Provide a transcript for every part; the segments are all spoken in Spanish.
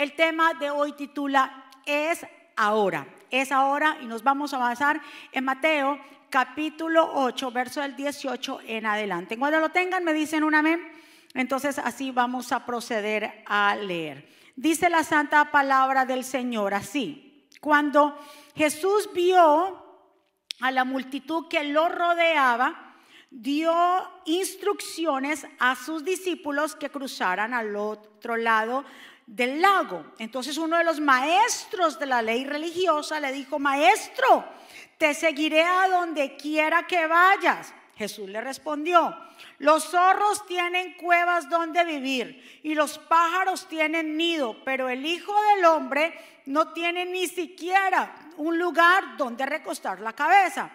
El tema de hoy titula Es ahora. Es ahora y nos vamos a avanzar en Mateo capítulo 8, verso del 18 en adelante. Cuando lo tengan me dicen un amén. Entonces así vamos a proceder a leer. Dice la santa palabra del Señor así. Cuando Jesús vio a la multitud que lo rodeaba, dio instrucciones a sus discípulos que cruzaran al otro lado del lago. Entonces uno de los maestros de la ley religiosa le dijo, maestro, te seguiré a donde quiera que vayas. Jesús le respondió, los zorros tienen cuevas donde vivir y los pájaros tienen nido, pero el Hijo del Hombre no tiene ni siquiera un lugar donde recostar la cabeza.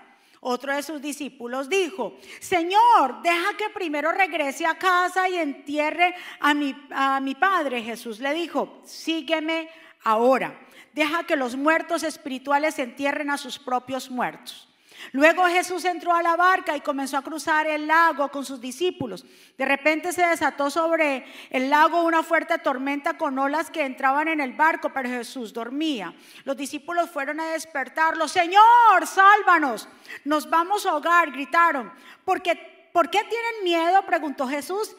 Otro de sus discípulos dijo, Señor, deja que primero regrese a casa y entierre a mi, a mi padre. Jesús le dijo, sígueme ahora. Deja que los muertos espirituales entierren a sus propios muertos. Luego Jesús entró a la barca y comenzó a cruzar el lago con sus discípulos. De repente se desató sobre el lago una fuerte tormenta con olas que entraban en el barco, pero Jesús dormía. Los discípulos fueron a despertarlo. Señor, sálvanos. Nos vamos a ahogar, gritaron. ¿Por qué, ¿Por qué tienen miedo? preguntó Jesús.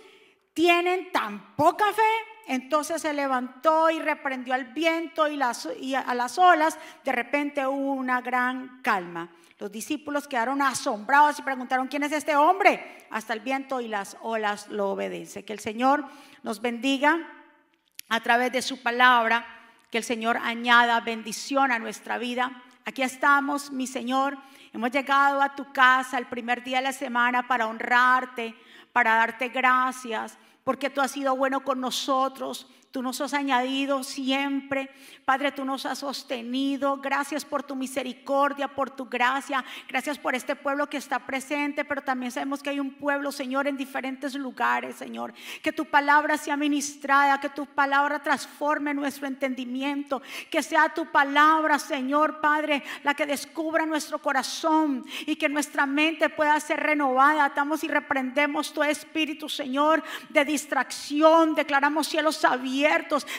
¿Tienen tan poca fe? Entonces se levantó y reprendió al viento y, y a las olas. De repente hubo una gran calma. Los discípulos quedaron asombrados y preguntaron, ¿quién es este hombre? Hasta el viento y las olas lo obedecen. Que el Señor nos bendiga a través de su palabra, que el Señor añada bendición a nuestra vida. Aquí estamos, mi Señor. Hemos llegado a tu casa el primer día de la semana para honrarte, para darte gracias, porque tú has sido bueno con nosotros. Tú nos has añadido siempre. Padre, tú nos has sostenido. Gracias por tu misericordia, por tu gracia. Gracias por este pueblo que está presente, pero también sabemos que hay un pueblo, Señor, en diferentes lugares, Señor. Que tu palabra sea ministrada, que tu palabra transforme nuestro entendimiento. Que sea tu palabra, Señor, Padre, la que descubra nuestro corazón y que nuestra mente pueda ser renovada. Atamos y reprendemos tu espíritu, Señor, de distracción. Declaramos cielos abiertos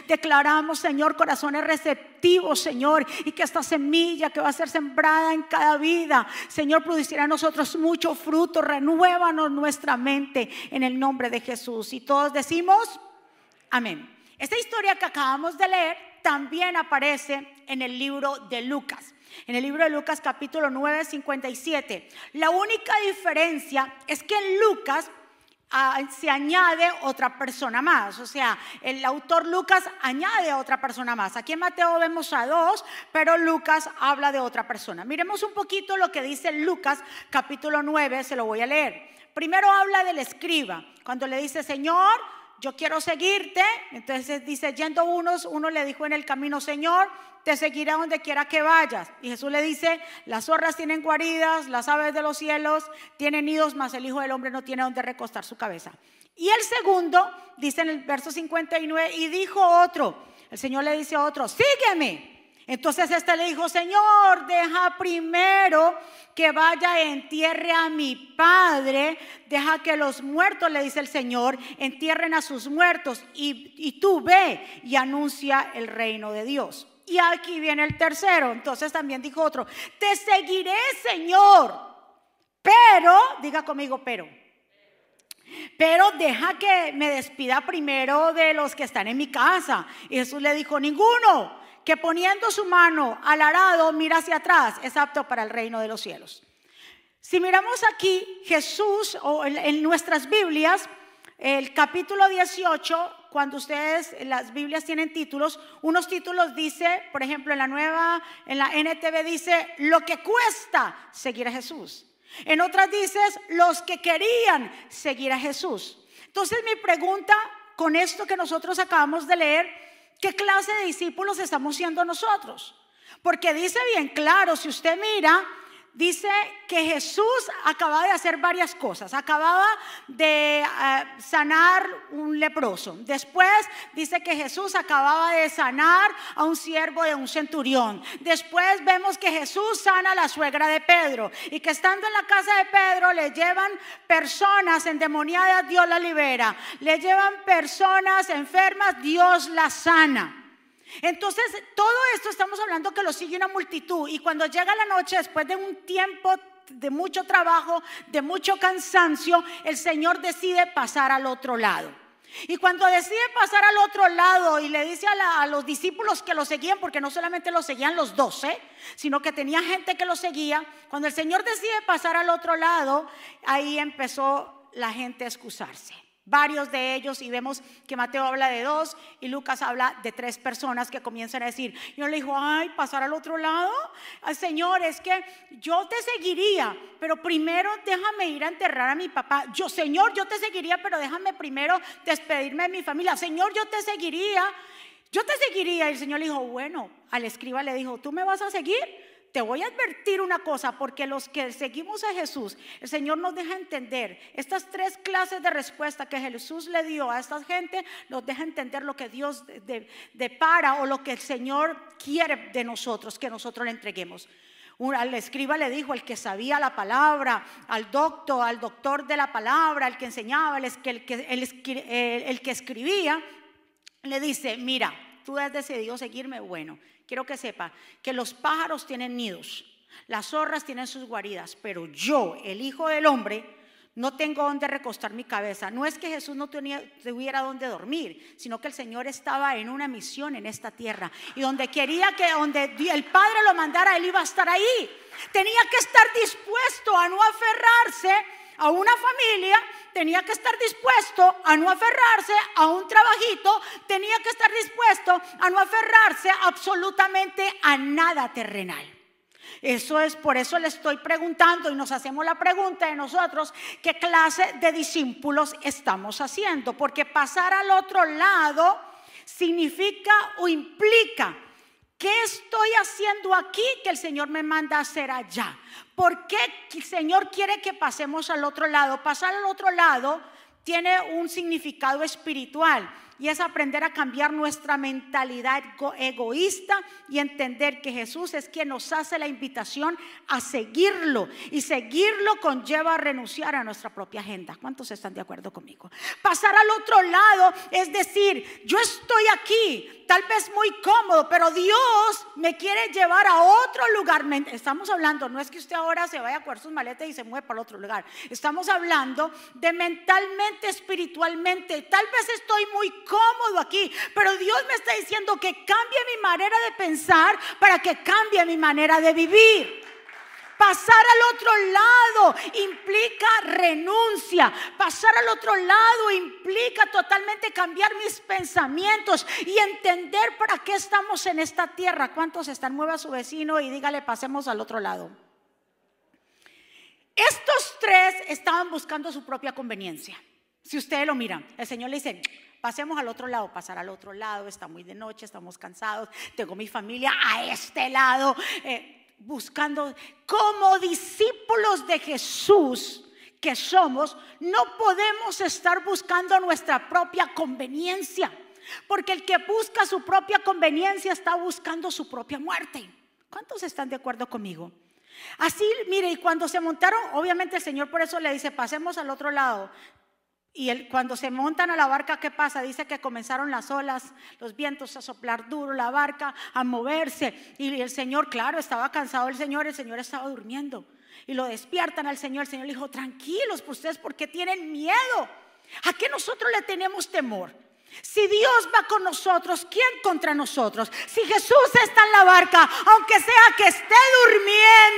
Declaramos, Señor, corazones receptivos, Señor, y que esta semilla que va a ser sembrada en cada vida, Señor, producirá en nosotros mucho fruto. Renuévanos nuestra mente en el nombre de Jesús. Y todos decimos, amén. Esta historia que acabamos de leer también aparece en el libro de Lucas. En el libro de Lucas capítulo 9, 57. La única diferencia es que en Lucas se añade otra persona más. O sea, el autor Lucas añade otra persona más. Aquí en Mateo vemos a dos, pero Lucas habla de otra persona. Miremos un poquito lo que dice Lucas capítulo 9, se lo voy a leer. Primero habla del escriba, cuando le dice, Señor, yo quiero seguirte. Entonces dice, yendo unos, uno le dijo en el camino, Señor, te seguiré donde quiera que vayas. Y Jesús le dice, las zorras tienen guaridas, las aves de los cielos tienen nidos, mas el Hijo del Hombre no tiene donde recostar su cabeza. Y el segundo, dice en el verso 59, y dijo otro, el Señor le dice a otro, sígueme. Entonces este le dijo, Señor, deja primero que vaya entierre a mi padre, deja que los muertos, le dice el Señor, entierren a sus muertos y, y tú ve y anuncia el reino de Dios. Y aquí viene el tercero. Entonces también dijo otro, te seguiré, Señor. Pero, diga conmigo, pero. Pero deja que me despida primero de los que están en mi casa. Y Jesús le dijo, ninguno que poniendo su mano al arado mira hacia atrás es apto para el reino de los cielos. Si miramos aquí, Jesús, o en nuestras Biblias, el capítulo 18, cuando ustedes, las Biblias tienen títulos, unos títulos dice, por ejemplo, en la nueva, en la NTV dice, lo que cuesta seguir a Jesús. En otras dices, los que querían seguir a Jesús. Entonces mi pregunta con esto que nosotros acabamos de leer ¿Qué clase de discípulos estamos siendo nosotros? Porque dice bien claro, si usted mira, dice que Jesús acababa de hacer varias cosas. Acababa de eh, sanar un leproso. Después dice que Jesús acababa de sanar a un siervo de un centurión. Después vemos que Jesús sana a la suegra de Pedro y que estando en la casa de Pedro le llevan personas endemoniadas, Dios la libera. Le llevan personas enfermas, Dios las sana. Entonces, todo esto estamos hablando que lo sigue una multitud y cuando llega la noche, después de un tiempo de mucho trabajo, de mucho cansancio, el Señor decide pasar al otro lado. Y cuando decide pasar al otro lado y le dice a, los discípulos que lo seguían, porque no solamente lo seguían los doce, sino que tenía gente que lo seguía, cuando el Señor decide pasar al otro lado, ahí empezó la gente a excusarse varios de ellos y vemos que Mateo habla de dos y Lucas habla de tres personas que comienzan a decir, yo le dijo, ay, pasar al otro lado, Señor, es que yo te seguiría, pero primero déjame ir a enterrar a mi papá. Yo, Señor, yo te seguiría, pero déjame primero despedirme de mi familia. Señor, yo te seguiría, yo te seguiría. Y el Señor le dijo, bueno, al escriba le dijo, ¿tú me vas a seguir? Te voy a advertir una cosa, porque los que seguimos a Jesús, el Señor nos deja entender estas tres clases de respuesta que Jesús le dio a esta gente, nos deja entender lo que Dios depara o lo que el Señor quiere de nosotros, que nosotros le entreguemos. Al escriba le dijo, el que sabía la palabra, al doctor, al doctor de la palabra, el que enseñaba, el el el que escribía, le dice, mira, tú has decidido seguirme, bueno, quiero que sepa que los pájaros tienen nidos, las zorras tienen sus guaridas, pero yo, el Hijo del Hombre, no tengo donde recostar mi cabeza. No es que Jesús no tuviera donde dormir, sino que el Señor estaba en una misión en esta tierra. Y donde quería que, donde el Padre lo mandara, Él iba a estar ahí. Tenía que estar dispuesto a no aferrarse a una familia, tenía que estar dispuesto a no aferrarse a un trabajito, tenía que estar dispuesto a no aferrarse absolutamente a nada terrenal. Eso es, por eso le estoy preguntando y nos hacemos la pregunta de nosotros, ¿qué clase de discípulos estamos haciendo? Porque pasar al otro lado significa o implica ¿Qué estoy haciendo aquí que el Señor me manda hacer allá? ¿Por qué el Señor quiere que pasemos al otro lado? Pasar al otro lado tiene un significado espiritual y es aprender a cambiar nuestra mentalidad egoísta y entender que Jesús es quien nos hace la invitación a seguirlo y seguirlo conlleva renunciar a nuestra propia agenda. ¿Cuántos están de acuerdo conmigo? Pasar al otro lado es decir, yo estoy aquí, tal vez muy cómodo, pero Dios me quiere llevar a otro lugar. Estamos hablando, no es que usted ahora se vaya a coger sus maletas y se mueva para otro lugar. Estamos hablando de mentalmente, espiritualmente. Tal vez estoy muy cómodo aquí, pero Dios me está diciendo que cambie mi manera de pensar para que cambie mi manera de vivir. Pasar al otro lado implica renuncia. Pasar al otro lado implica totalmente cambiar mis pensamientos y entender para qué estamos en esta tierra. ¿Cuántos están? Mueva a su vecino y dígale, pasemos al otro lado. Estos tres estaban buscando su propia conveniencia. Si ustedes lo miran, el Señor le dice, Pasemos al otro lado, pasar al otro lado, está muy de noche, estamos cansados, tengo mi familia a este lado, eh, buscando como discípulos de Jesús que somos, no podemos estar buscando nuestra propia conveniencia, porque el que busca su propia conveniencia está buscando su propia muerte. ¿Cuántos están de acuerdo conmigo? Así, mire, y cuando se montaron, obviamente el Señor por eso le dice, pasemos al otro lado. Y cuando se montan a la barca, ¿qué pasa? Dice que comenzaron las olas, los vientos a soplar duro, la barca a moverse. Y el Señor, claro, estaba cansado el Señor, el Señor estaba durmiendo. Y lo despiertan al Señor. El Señor le dijo, tranquilos, pues ustedes, ¿por qué tienen miedo? ¿A qué nosotros le tenemos temor? Si Dios va con nosotros, ¿quién contra nosotros? Si Jesús está en la barca, aunque sea que esté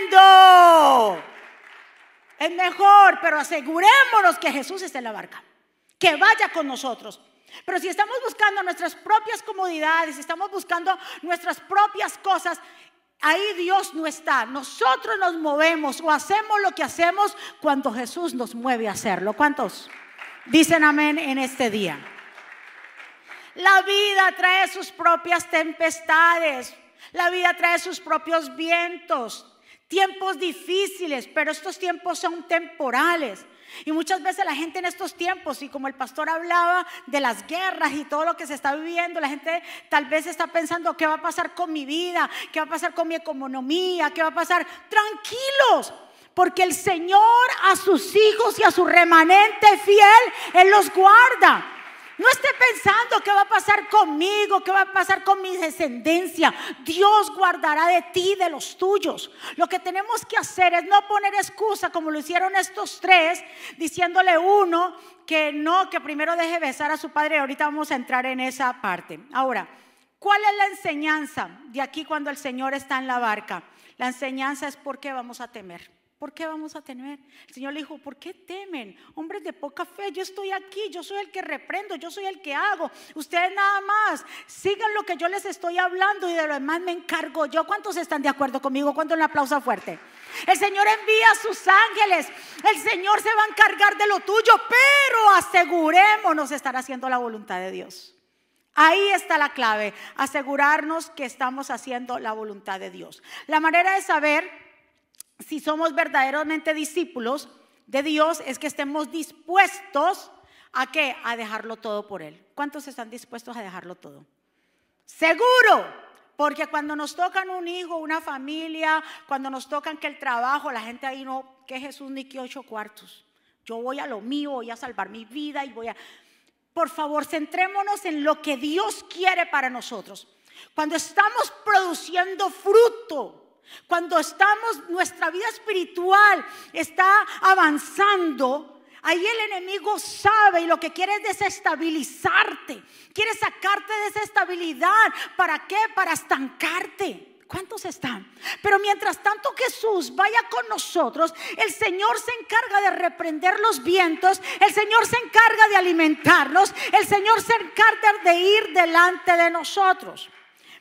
durmiendo, es mejor, pero asegurémonos que Jesús esté en la barca que vaya con nosotros. Pero si estamos buscando nuestras propias comodidades, si estamos buscando nuestras propias cosas, ahí Dios no está. Nosotros nos movemos o hacemos lo que hacemos cuando Jesús nos mueve a hacerlo. ¿Cuántos dicen amén en este día? La vida trae sus propias tempestades. La vida trae sus propios vientos. Tiempos difíciles, pero estos tiempos son temporales. Y muchas veces la gente en estos tiempos, y como el pastor hablaba de las guerras y todo lo que se está viviendo, la gente tal vez está pensando, ¿qué va a pasar con mi vida? ¿Qué va a pasar con mi economía? ¿Qué va a pasar? Tranquilos, porque el Señor a sus hijos y a su remanente fiel, Él los guarda. No esté pensando qué va a pasar conmigo, qué va a pasar con mi descendencia. Dios guardará de ti, de los tuyos. Lo que tenemos que hacer es no poner excusa como lo hicieron estos tres, diciéndole uno que no, que primero deje besar a su padre. Ahorita vamos a entrar en esa parte. Ahora, ¿cuál es la enseñanza de aquí cuando el Señor está en la barca? La enseñanza es por qué vamos a temer. ¿Por qué vamos a temer? El Señor le dijo, ¿por qué temen? Hombres de poca fe, yo estoy aquí, yo soy el que reprendo, yo soy el que hago. Ustedes nada más, sigan lo que yo les estoy hablando y de lo demás me encargo yo. ¿Cuántos están de acuerdo conmigo? ¿Cuánto un aplauso fuerte? El Señor envía a sus ángeles, el Señor se va a encargar de lo tuyo, pero asegurémonos estar haciendo la voluntad de Dios. Ahí está la clave, asegurarnos que estamos haciendo la voluntad de Dios. La manera de saber si somos verdaderamente discípulos de Dios es que estemos dispuestos a qué? A dejarlo todo por Él. ¿Cuántos están dispuestos a dejarlo todo? Seguro. Porque cuando nos tocan un hijo, una familia, cuando nos tocan que el trabajo, la gente ahí no, que Jesús ni que ocho cuartos. Yo voy a lo mío, voy a salvar mi vida y voy a... Por favor, centrémonos en lo que Dios quiere para nosotros. Cuando estamos produciendo fruto, cuando estamos, nuestra vida espiritual está avanzando, ahí el enemigo sabe y lo que quiere es desestabilizarte. Quiere sacarte de esa estabilidad. ¿Para qué? Para estancarte. ¿Cuántos están? Pero mientras tanto Jesús vaya con nosotros, el Señor se encarga de reprender los vientos, el Señor se encarga de alimentarnos, el Señor se encarga de ir delante de nosotros.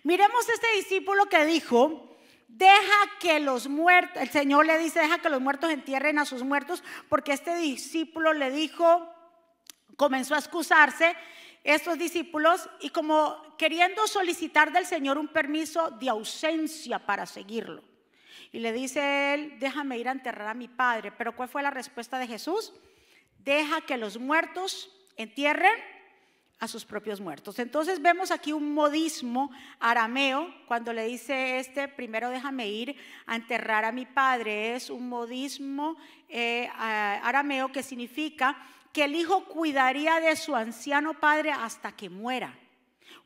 Miremos este discípulo que dijo, deja que los muertos, el Señor le dice, deja que los muertos entierren a sus muertos, porque este discípulo le dijo, comenzó a excusarse, estos discípulos, y como queriendo solicitar del Señor un permiso de ausencia para seguirlo. Y le dice él, déjame ir a enterrar a mi padre. Pero ¿cuál fue la respuesta de Jesús? Deja que los muertos entierren a sus propios muertos. Entonces vemos aquí un modismo arameo, cuando le dice este, primero déjame ir a enterrar a mi padre, es un modismo eh, arameo que significa que el hijo cuidaría de su anciano padre hasta que muera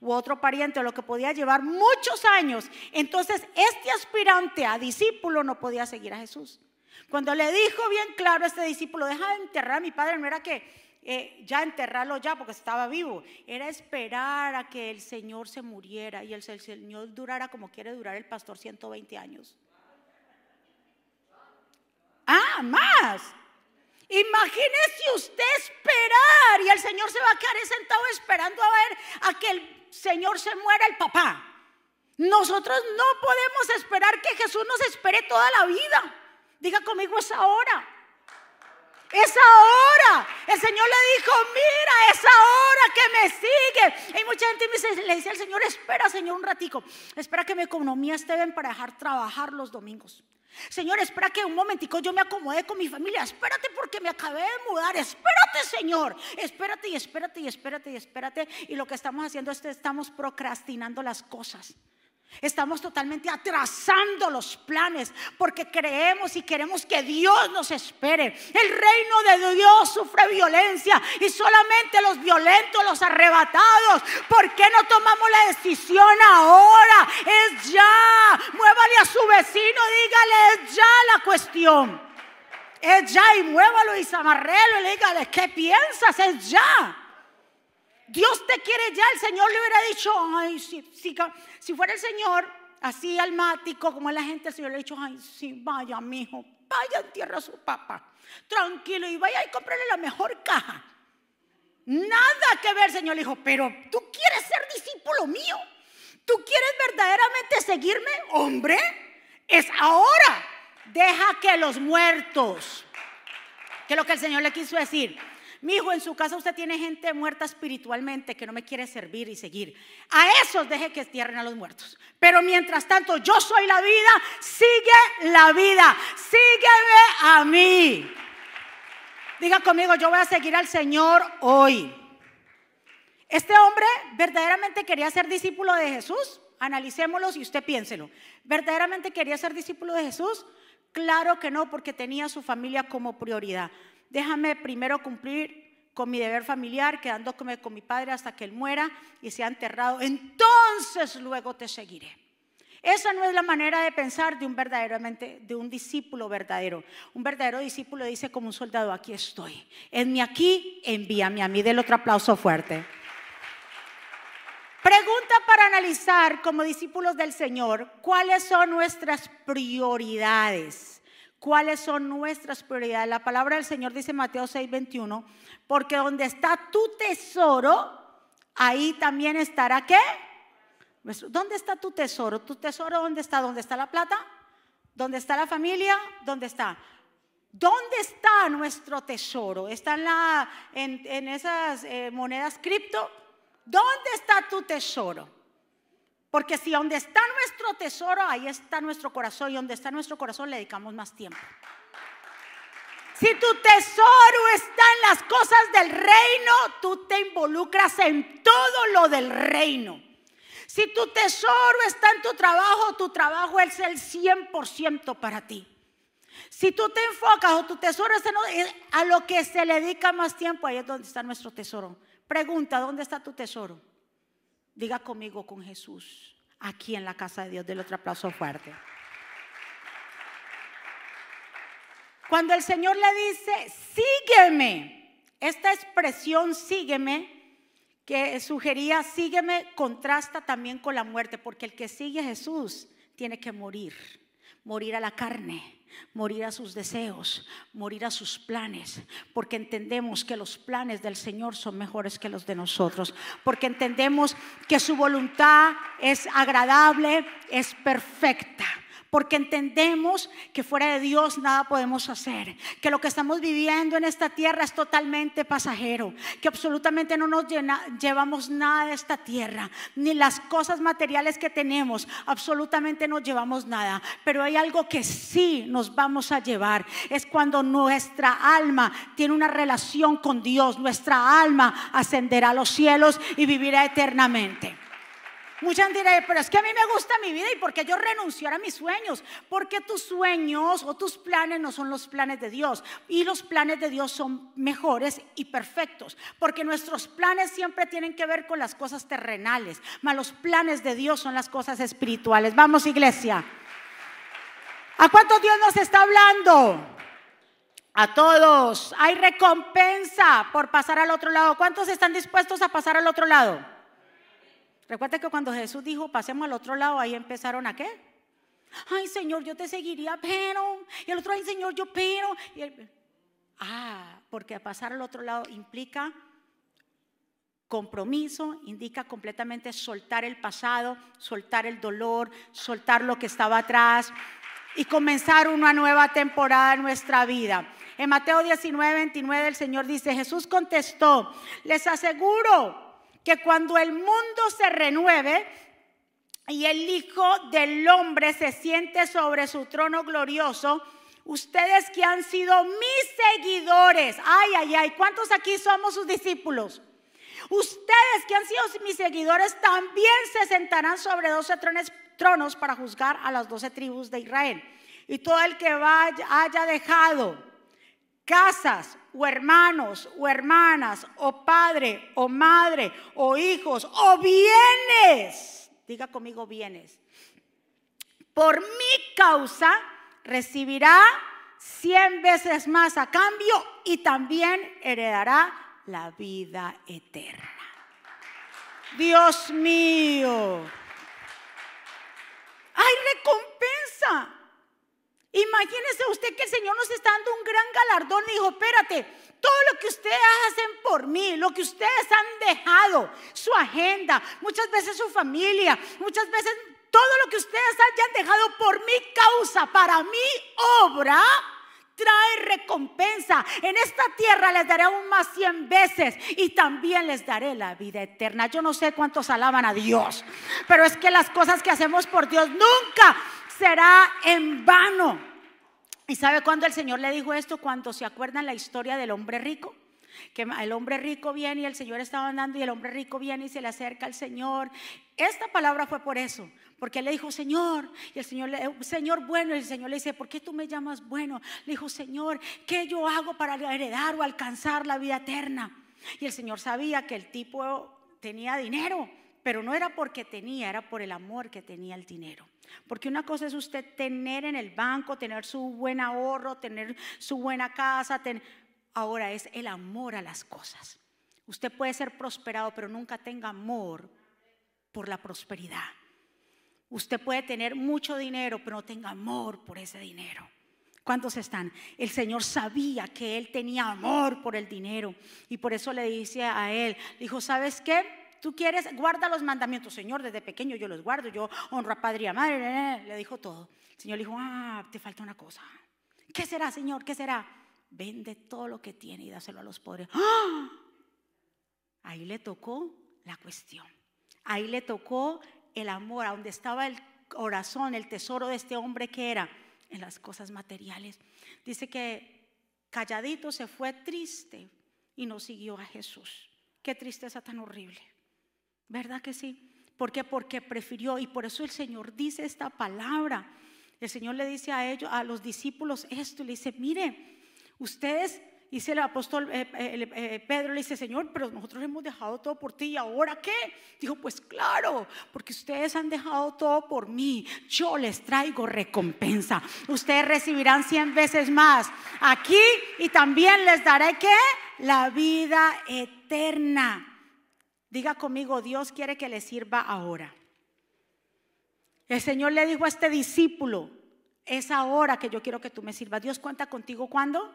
u otro pariente, lo que podía llevar muchos años. Entonces, este aspirante a discípulo no podía seguir a Jesús. Cuando le dijo bien claro a este discípulo, deja de enterrar a mi padre, no era que eh, ya enterrarlo ya porque estaba vivo, era esperar a que el Señor se muriera y el, el Señor durara como quiere durar el pastor 120 años. Ah, más. Imagínese usted esperar y el Señor se va a quedar sentado esperando a ver a que el Señor se muera el papá. Nosotros no podemos esperar que Jesús nos espere toda la vida. Diga conmigo esa hora. Es ahora. El Señor le dijo, mira, es ahora que me sigue. Hay mucha gente me le dice al Señor, espera, Señor, un ratico. Espera que mi economía esté bien para dejar trabajar los domingos. Señor, espera que un momentico yo me acomode con mi familia. Espérate porque me acabé de mudar. Espérate, Señor. Espérate y espérate y espérate y espérate. Y lo que estamos haciendo es que estamos procrastinando las cosas. Estamos totalmente atrasando los planes porque creemos y queremos que Dios nos espere. El reino de Dios sufre violencia y solamente los violentos, los arrebatados. ¿Por qué no tomamos la decisión ahora? Es ya. Muévale a su vecino, dígale, es ya la cuestión. Es ya y muévalo y zamarrelo y dígale, ¿qué piensas? Es ya. Dios te quiere ya, el Señor le hubiera dicho, ay, si, si, fuera el Señor así almático como es la gente, el Señor le hubiera dicho, ay, sí, vaya, mi hijo, vaya en tierra a su papá, tranquilo y vaya y cómprale la mejor caja. Nada que ver, Señor le dijo, pero tú quieres ser discípulo mío, tú quieres verdaderamente seguirme, hombre, es ahora. Deja que los muertos, que es lo que el Señor le quiso decir, mi hijo, en su casa usted tiene gente muerta espiritualmente que no me quiere servir y seguir. A esos deje que tierren a los muertos. Pero mientras tanto, yo soy la vida, sigue la vida, sígueme a mí. Diga conmigo, yo voy a seguir al Señor hoy. Este hombre verdaderamente quería ser discípulo de Jesús. Analicémoslo y usted piénselo. ¿Verdaderamente quería ser discípulo de Jesús? Claro que no, porque tenía su familia como prioridad déjame primero cumplir con mi deber familiar, quedándome con mi padre hasta que él muera y sea enterrado. Entonces luego te seguiré. Esa no es la manera de pensar de un verdaderamente, de un discípulo verdadero. Un verdadero discípulo dice como un soldado, aquí estoy. En mi aquí, envíame a mí. Del otro aplauso fuerte. Pregunta para analizar como discípulos del Señor, ¿cuáles son nuestras prioridades? ¿Cuáles son nuestras prioridades? La palabra del Señor dice Mateo 6:21, porque donde está tu tesoro, ahí también estará qué? ¿Dónde está tu tesoro? ¿Tu tesoro dónde está? ¿Dónde está la plata? ¿Dónde está la familia? ¿Dónde está? ¿Dónde está nuestro tesoro? ¿Está en, la, esas eh, monedas cripto? ¿Dónde está tu tesoro? Porque si donde está nuestro tesoro, ahí está nuestro corazón y donde está nuestro corazón le dedicamos más tiempo. Si tu tesoro está en las cosas del reino, tú te involucras en todo lo del reino. Si tu tesoro está en tu trabajo, tu trabajo es el 100% para ti. Si tú te enfocas o tu tesoro está a lo que se le dedica más tiempo, ahí es donde está nuestro tesoro. Pregunta, ¿dónde está tu tesoro? Diga conmigo con Jesús, aquí en la casa de Dios. Del otro aplauso fuerte. Cuando el Señor le dice, sígueme, esta expresión sígueme, que sugería sígueme, contrasta también con la muerte, porque el que sigue a Jesús tiene que morir, morir a la carne morir a sus deseos, morir a sus planes, porque entendemos que los planes del Señor son mejores que los de nosotros, porque entendemos que su voluntad es agradable, es perfecta porque entendemos que fuera de Dios nada podemos hacer, que lo que estamos viviendo en esta tierra es totalmente pasajero, que absolutamente no nos llevamos nada de esta tierra, ni las cosas materiales que tenemos, absolutamente no llevamos nada, pero hay algo que sí nos vamos a llevar, es cuando nuestra alma tiene una relación con Dios, nuestra alma ascenderá a los cielos y vivirá eternamente. Muchas dirán, pero es que a mí me gusta mi vida y porque yo renunciar a mis sueños, porque tus sueños o tus planes no son los planes de Dios y los planes de Dios son mejores y perfectos, porque nuestros planes siempre tienen que ver con las cosas terrenales, mas los planes de Dios son las cosas espirituales. Vamos iglesia. ¿A cuántos Dios nos está hablando? A todos. Hay recompensa por pasar al otro lado. ¿Cuántos están dispuestos a pasar al otro lado? Recuerda que cuando Jesús dijo, pasemos al otro lado, ahí empezaron a qué? Ay, Señor, yo te seguiría, pero. Y el otro, ay, Señor, yo pero. ah, porque pasar al otro lado implica compromiso, indica completamente soltar el pasado, soltar el dolor, soltar lo que estaba atrás y comenzar una nueva temporada en nuestra vida. En Mateo 19, 29 el Señor dice, Jesús contestó, les aseguro que cuando el mundo se renueve y el Hijo del Hombre se siente sobre su trono glorioso, ustedes que han sido mis seguidores, ay, ay, ay, ¿cuántos aquí somos sus discípulos? Ustedes que han sido mis seguidores también se sentarán sobre doce tronos para juzgar a las doce tribus de Israel. Y todo el que vaya, haya dejado casas o hermanos o hermanas o padre o madre o hijos o bienes. Diga conmigo bienes. Por mi causa recibirá cien veces más a cambio y también heredará la vida eterna. Dios mío. Hay recompensa. Imagínese usted que el Señor nos está dando un gran galardón y dijo, espérate, todo lo que ustedes hacen por mí, lo que ustedes han dejado, su agenda, muchas veces su familia, muchas veces todo lo que ustedes hayan dejado por mi causa, para mi obra, trae recompensa. En esta tierra les daré aún más cien veces y también les daré la vida eterna. Yo no sé cuántos alaban a Dios, pero es que las cosas que hacemos por Dios nunca será en vano. ¿Y sabe cuándo el Señor le dijo esto? Cuando se acuerdan la historia del hombre rico. Que el hombre rico viene y el Señor estaba andando y el hombre rico viene y se le acerca al Señor. Esta palabra fue por eso, porque le dijo, Señor, y el Señor, Señor bueno, y el Señor le dice, ¿por qué tú me llamas bueno? Le dijo, Señor, ¿qué yo hago para heredar o alcanzar la vida eterna? Y el Señor sabía que el tipo tenía dinero, pero no era porque tenía, era por el amor que tenía el dinero. Porque una cosa es usted tener en el banco, tener su buen ahorro, tener su buena casa, ahora es el amor a las cosas. Usted puede ser prosperado, pero nunca tenga amor por la prosperidad. Usted puede tener mucho dinero, pero no tenga amor por ese dinero. ¿Cuántos están? El Señor sabía que él tenía amor por el dinero y por eso le dice a él, dijo, ¿sabes qué? Tú quieres, guarda los mandamientos, Señor, desde pequeño yo los guardo, yo honro a padre y a madre, le dijo todo. El Señor le dijo, ah, te falta una cosa. ¿Qué será, Señor? ¿Qué será? Vende todo lo que tiene y dáselo a los pobres. ¡Ah! Ahí le tocó la cuestión. Ahí le tocó el amor, a donde estaba el corazón, el tesoro de este hombre que era en las cosas materiales. Dice que calladito se fue triste y no siguió a Jesús. Qué tristeza tan horrible. ¿Verdad que sí? ¿Por qué? Porque prefirió y por eso el Señor dice esta palabra. El Señor le dice a ellos, a los discípulos esto le dice, mire, ustedes Dice el apóstol eh, eh, eh, Pedro, le dice, Señor, pero nosotros hemos dejado todo por ti, ¿y ahora qué? Dijo, pues claro, porque ustedes han dejado todo por mí, yo les traigo recompensa. Ustedes recibirán cien veces más aquí y también les daré qué? La vida eterna. Diga conmigo, Dios quiere que le sirva ahora. El Señor le dijo a este discípulo, es ahora que yo quiero que tú me sirvas. Dios cuenta contigo cuando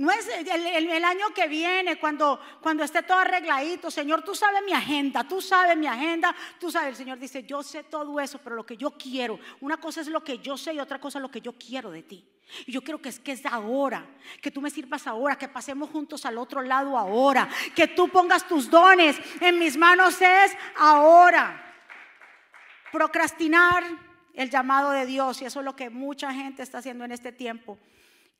no es el, año que viene, cuando, cuando esté todo arregladito. Señor, tú sabes mi agenda, tú sabes mi agenda, tú sabes. El Señor dice, yo sé todo eso, pero lo que yo quiero, una cosa es lo que yo sé y otra cosa es lo que yo quiero de ti. Y yo creo que es que es ahora, que tú me sirvas ahora, que pasemos juntos al otro lado ahora, que tú pongas tus dones en mis manos es ahora. Procrastinar el llamado de Dios, y eso es lo que mucha gente está haciendo en este tiempo.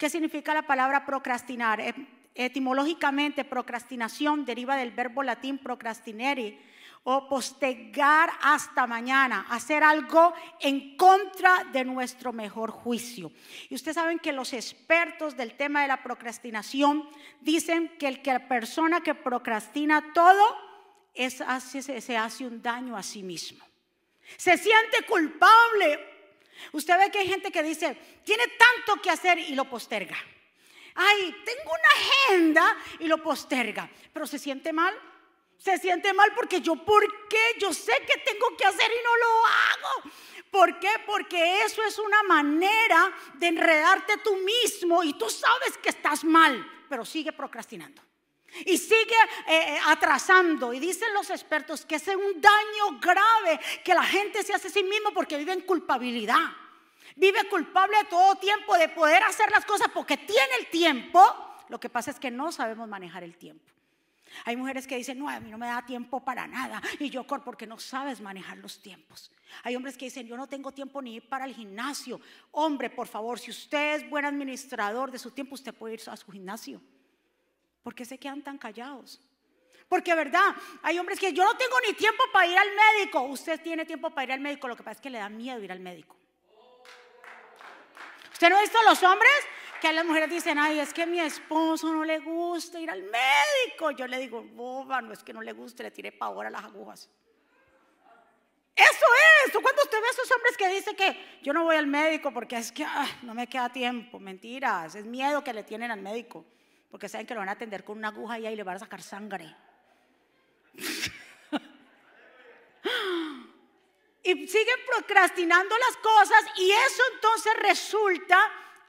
¿Qué significa la palabra procrastinar? Etimológicamente, procrastinación deriva del verbo latín procrastinere o postergar hasta mañana, hacer algo en contra de nuestro mejor juicio. Y ustedes saben que los expertos del tema de la procrastinación dicen que el que la persona que procrastina todo se hace un daño a sí mismo. Se siente culpable Usted ve que hay gente que dice, tiene tanto que hacer y lo posterga. Ay, tengo una agenda y lo posterga, pero se siente mal. Se siente mal porque yo, ¿por qué? Yo sé que tengo que hacer y no lo hago. ¿Por qué? Porque eso es una manera de enredarte tú mismo y tú sabes que estás mal, pero sigue procrastinando. Y sigue eh, eh, atrasando. Y dicen los expertos que es un daño grave que la gente se hace a sí mismo porque vive en culpabilidad. Vive culpable todo tiempo de poder hacer las cosas porque tiene el tiempo. Lo que pasa es que no sabemos manejar el tiempo. Hay mujeres que dicen, no, a mí no me da tiempo para nada. Y yo, porque no sabes manejar los tiempos. Hay hombres que dicen, yo no tengo tiempo ni ir para el gimnasio. Hombre, por favor, si usted es buen administrador de su tiempo, usted puede ir a su gimnasio. ¿Por qué se quedan tan callados? Porque verdad, hay hombres que yo no tengo ni tiempo para ir al médico. Usted tiene tiempo para ir al médico, lo que pasa es que le da miedo ir al médico. ¿Usted no ha visto a los hombres? Que a las mujeres dicen, ay, es que a mi esposo no le gusta ir al médico. Yo le digo, boba, no es que no le guste, le tire pavor a las agujas. Eso es, cuando usted ve a esos hombres que dicen que yo no voy al médico porque es que no me queda tiempo, mentiras, es miedo que le tienen al médico porque saben que lo van a atender con una aguja y ahí le van a sacar sangre. y siguen procrastinando las cosas y eso entonces resulta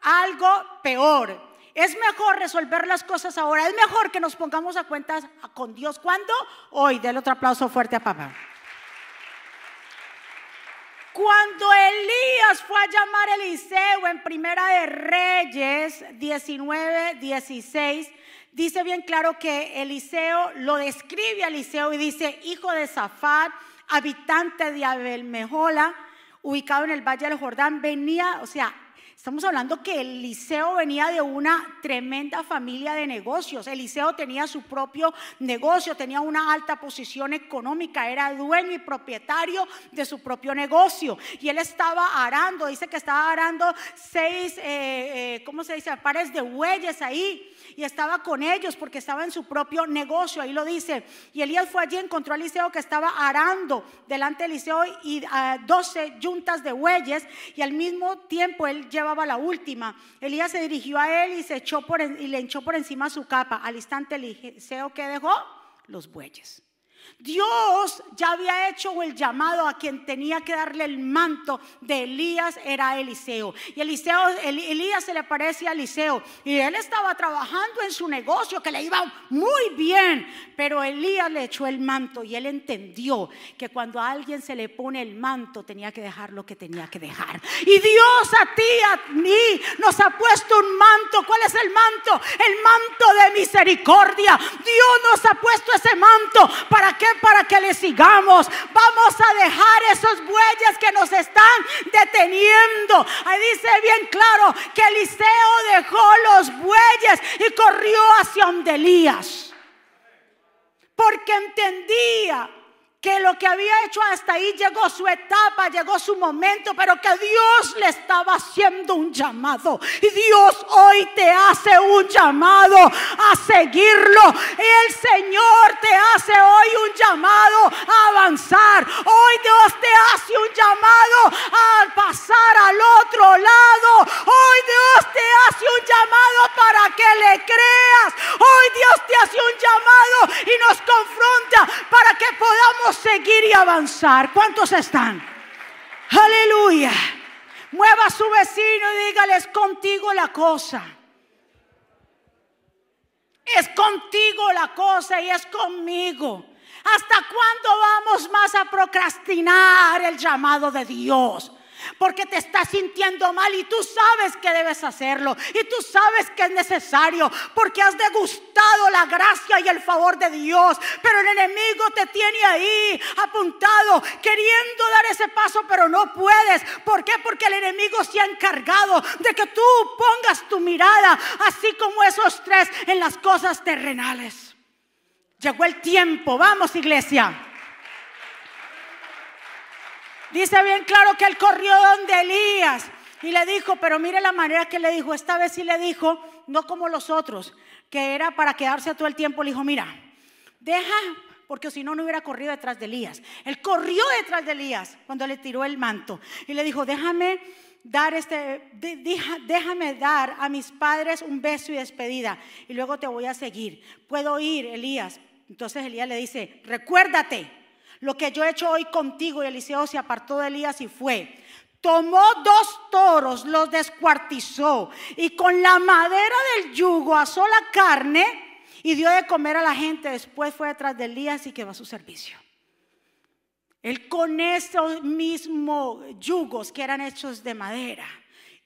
algo peor. Es mejor resolver las cosas ahora, es mejor que nos pongamos a cuentas con Dios. ¿Cuándo? Hoy. Del otro aplauso fuerte a papá. Cuando Elías fue a llamar a Eliseo en Primera de Reyes 19, 16, dice bien claro que Eliseo lo describe a Eliseo y dice, hijo de Zafat, habitante de Abel Mejola, ubicado en el Valle del Jordán, venía, o sea, Estamos hablando que Eliseo venía de una tremenda familia de negocios. Eliseo tenía su propio negocio, tenía una alta posición económica, era dueño y propietario de su propio negocio. Y él estaba arando, dice que estaba arando seis, eh, eh, ¿cómo se dice? Pares de bueyes ahí y estaba con ellos porque estaba en su propio negocio, ahí lo dice. Y Elías fue allí, encontró a Eliseo que estaba arando delante de Eliseo y a 12 yuntas de bueyes y al mismo tiempo él llevaba la última. Elías se dirigió a él y, se echó por, y le echó por encima su capa. Al instante Eliseo que dejó los bueyes. Dios ya había hecho el llamado a quien tenía que darle el manto de Elías, era Eliseo. Y Eliseo, Elías se le parece a Eliseo. Y él estaba trabajando en su negocio que le iba muy bien. Pero Elías le echó el manto y él entendió que cuando a alguien se le pone el manto tenía que dejar lo que tenía que dejar. Y Dios a ti, a mí, nos ha puesto un manto. ¿Cuál es el manto? El manto de misericordia. Dios nos ha puesto ese manto. ¿Para que para que le sigamos. Vamos a dejar esos bueyes que nos están deteniendo. Ahí dice bien claro que Eliseo dejó los bueyes y corrió hacia donde Elías. Porque entendía que lo que había hecho hasta ahí llegó su etapa, llegó su momento, pero que Dios le estaba haciendo un llamado. Y Dios hoy te hace un llamado a seguirlo. El Señor te hace hoy un llamado a avanzar. Hoy Dios te hace un llamado a pasar al otro lado. Hoy Dios te hace un llamado para que le creas. Hoy Dios te hace un llamado y nos confronta para que podamos seguir y avanzar. ¿Cuántos están? Aleluya. Mueva a su vecino y dígale, es contigo la cosa. Es contigo la cosa y es conmigo. ¿Hasta cuándo vamos más a procrastinar el llamado de Dios? Porque te estás sintiendo mal y tú sabes que debes hacerlo y tú sabes que es necesario porque has degustado la gracia y el favor de Dios, pero el enemigo te tiene ahí apuntado queriendo dar ese paso, pero no puedes. ¿Por qué? Porque el enemigo se ha encargado de que tú pongas tu mirada, así como esos tres, en las cosas terrenales. Llegó el tiempo, vamos iglesia. Dice bien claro que él corrió donde Elías y le dijo, pero mire la manera que le dijo, esta vez sí le dijo, no como los otros, que era para quedarse todo el tiempo, le dijo, mira, deja, porque si no, no hubiera corrido detrás de Elías. Él corrió detrás de Elías cuando le tiró el manto y le dijo, déjame dar este, déjame dar a mis padres un beso y despedida y luego te voy a seguir. Puedo ir, Elías. Entonces Elías le dice, recuérdate lo que yo he hecho hoy contigo, y Eliseo se apartó de Elías y fue. Tomó dos toros, los descuartizó y con la madera del yugo asó la carne y dio de comer a la gente. Después fue detrás de Elías y quedó a su servicio. Él con esos mismos yugos que eran hechos de madera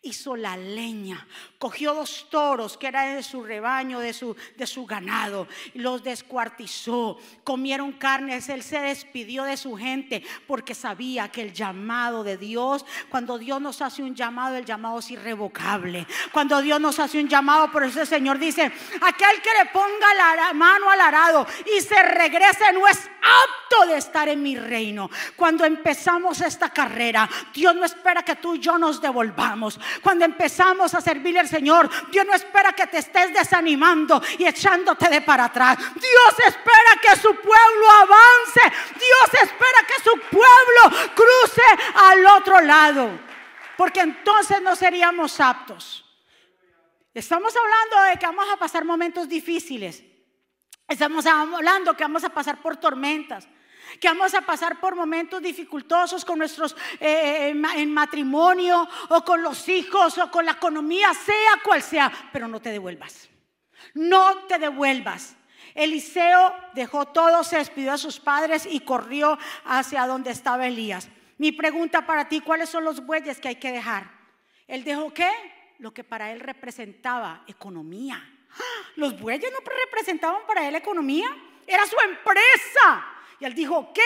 hizo la leña, cogió dos toros que eran de su rebaño, de su, de su ganado, y los descuartizó, comieron carnes, él se despidió de su gente porque sabía que el llamado de Dios, cuando Dios nos hace un llamado, el llamado es irrevocable. Cuando Dios nos hace un llamado, por eso el Señor dice, aquel que le ponga la mano al arado y se regrese no es apto de estar en mi reino. Cuando empezamos esta carrera, Dios no espera que tú y yo nos devolvamos. Cuando empezamos a servirle al Señor, Dios no espera que te estés desanimando y echándote de para atrás. Dios espera que su pueblo avance. Dios espera que su pueblo cruce al otro lado. Porque entonces no seríamos aptos. Estamos hablando de que vamos a pasar momentos difíciles. Estamos hablando que vamos a pasar por tormentas que vamos a pasar por momentos dificultosos con nuestros eh, eh, en matrimonio o con los hijos o con la economía, sea cual sea, pero no te devuelvas. No te devuelvas. Eliseo dejó todo, se despidió a sus padres y corrió hacia donde estaba Elías. Mi pregunta para ti, ¿cuáles son los bueyes que hay que dejar? Él dejó qué? Lo que para él representaba economía. ¡Ah! Los bueyes no representaban para él economía, era su empresa. Y él dijo, ¿qué?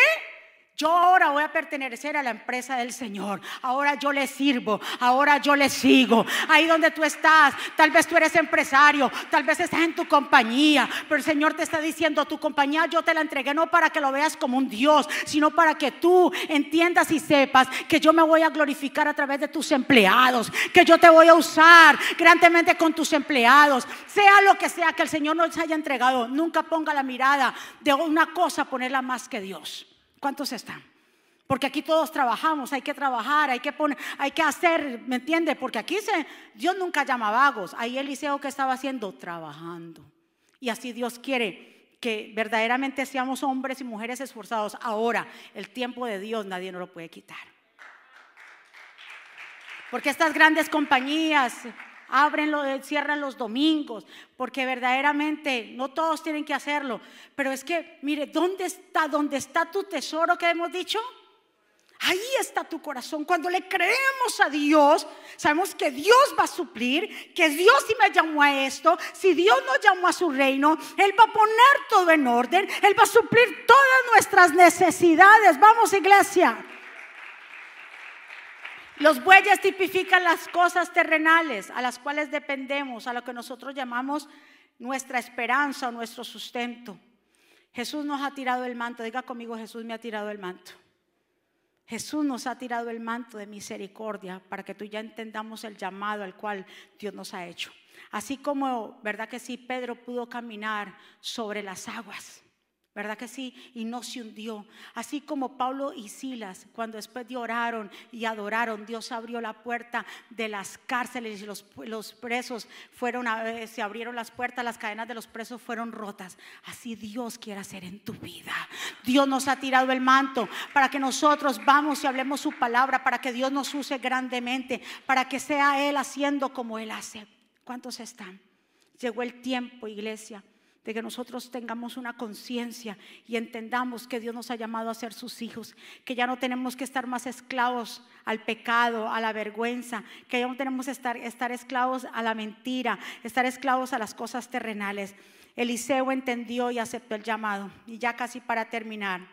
Yo ahora voy a pertenecer a la empresa del Señor. Ahora yo le sirvo. Ahora yo le sigo. Ahí donde tú estás, tal vez tú eres empresario, tal vez estás en tu compañía, pero el Señor te está diciendo, tu compañía yo te la entregué no para que lo veas como un Dios, sino para que tú entiendas y sepas que yo me voy a glorificar a través de tus empleados, que yo te voy a usar grandemente con tus empleados, sea lo que sea que el Señor nos haya entregado. Nunca ponga la mirada de una cosa, ponerla más que Dios. ¿Cuántos están? Porque aquí todos trabajamos, hay que trabajar, hay que poner, hay que hacer, ¿me entiende? Porque aquí se, Dios nunca llama vagos. Ahí Eliseo que estaba haciendo, trabajando. Y así Dios quiere que verdaderamente seamos hombres y mujeres esforzados. Ahora, el tiempo de Dios nadie nos lo puede quitar. Porque estas grandes compañías, ábrenlo, cierran los domingos, porque verdaderamente no todos tienen que hacerlo. Pero es que, mire, ¿dónde está, dónde está tu tesoro que hemos dicho? Ahí está tu corazón. Cuando le creemos a Dios, sabemos que Dios va a suplir, que Dios sí me llamó a esto. Si Dios nos llamó a su reino, Él va a poner todo en orden. Él va a suplir todas nuestras necesidades. Vamos, iglesia. Los bueyes tipifican las cosas terrenales a las cuales dependemos, a lo que nosotros llamamos nuestra esperanza o nuestro sustento. Jesús nos ha tirado el manto, diga conmigo, Jesús me ha tirado el manto. Jesús nos ha tirado el manto de misericordia para que tú ya entendamos el llamado al cual Dios nos ha hecho. Así como, ¿verdad que sí? Pedro pudo caminar sobre las aguas. ¿Verdad que sí? Y no se hundió. Así como Pablo y Silas, cuando después de oraron y adoraron, Dios abrió la puerta de las cárceles y los, presos fueron, a, se abrieron las puertas, las cadenas de los presos fueron rotas. Así Dios quiere hacer en tu vida. Dios nos ha tirado el manto para que nosotros vamos y hablemos su palabra, para que Dios nos use grandemente, para que sea Él haciendo como Él hace. ¿Cuántos están? Llegó el tiempo, iglesia de que nosotros tengamos una conciencia y entendamos que Dios nos ha llamado a ser sus hijos, que ya no tenemos que estar más esclavos al pecado, a la vergüenza, que ya no tenemos que estar, estar esclavos a la mentira, estar esclavos a las cosas terrenales. Eliseo entendió y aceptó el llamado. Y ya casi para terminar,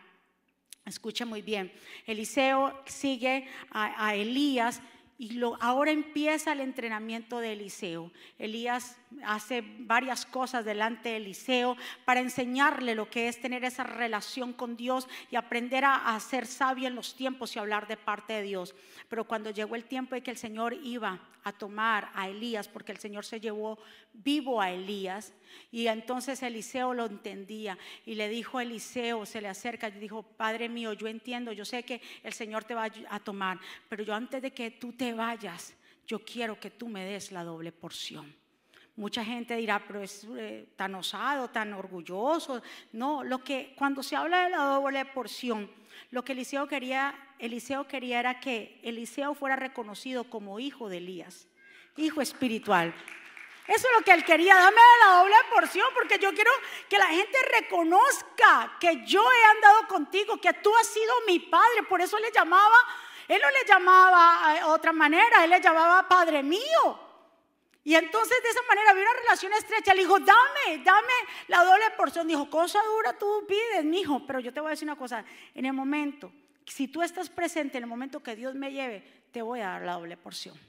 escuche muy bien, Eliseo sigue a, a Elías y ahora empieza el entrenamiento de Eliseo. Elías hace varias cosas delante de Eliseo para enseñarle lo que es tener esa relación con Dios y aprender a, a, ser sabio en los tiempos y hablar de parte de Dios. Pero cuando llegó el tiempo de que el Señor iba a tomar a Elías, porque el Señor se llevó vivo a Elías, y entonces Eliseo lo entendía y le dijo a Eliseo, se le acerca y dijo, Padre mío, yo entiendo, yo sé que el Señor te va a tomar, pero yo antes de que tú te vayas, yo quiero que tú me des la doble porción. Mucha gente dirá, pero es eh, tan osado, tan orgulloso. No, lo que cuando se habla de la doble porción, lo que Eliseo quería, Eliseo quería era que Eliseo fuera reconocido como hijo de Elías, hijo espiritual. Eso es lo que él quería, dame la doble porción, porque yo quiero que la gente reconozca que yo he andado contigo, que tú has sido mi padre. Por eso le llamaba, él no le llamaba de otra manera, él le llamaba padre mío. Y entonces de esa manera había una relación estrecha. Le dijo, dame, dame la doble porción. Dijo, cosa dura tú pides, mi hijo. Pero yo te voy a decir una cosa, en el momento, si tú estás presente en el momento que Dios me lleve, te voy a dar la doble porción.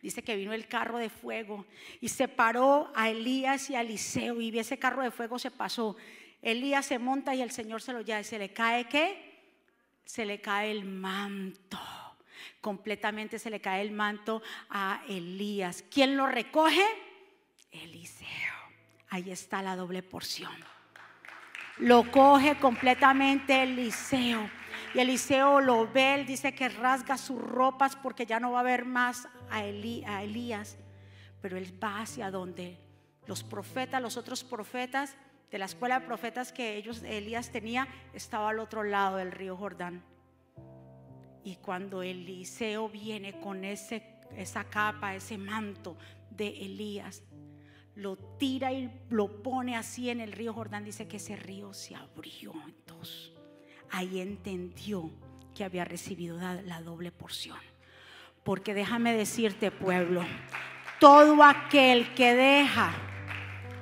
Dice que vino el carro de fuego y separó a Elías y a Eliseo y ese carro de fuego se pasó. Elías se monta y el Señor se lo lleva y se le cae qué? Se le cae el manto. Completamente se le cae el manto a Elías. ¿Quién lo recoge? Eliseo. Ahí está la doble porción. Lo coge completamente Eliseo. Y Eliseo lo ve, él dice que rasga sus ropas porque ya no va a ver más a, Elías. Pero él va hacia donde los profetas, los otros profetas de la escuela de profetas que ellos, Elías tenía, estaba al otro lado del río Jordán. Y cuando Eliseo viene con ese, esa capa, ese manto de Elías, lo tira y lo pone así en el río Jordán, dice que ese río se abrió en dos ahí entendió que había recibido la doble porción. Porque déjame decirte, pueblo, todo aquel que deja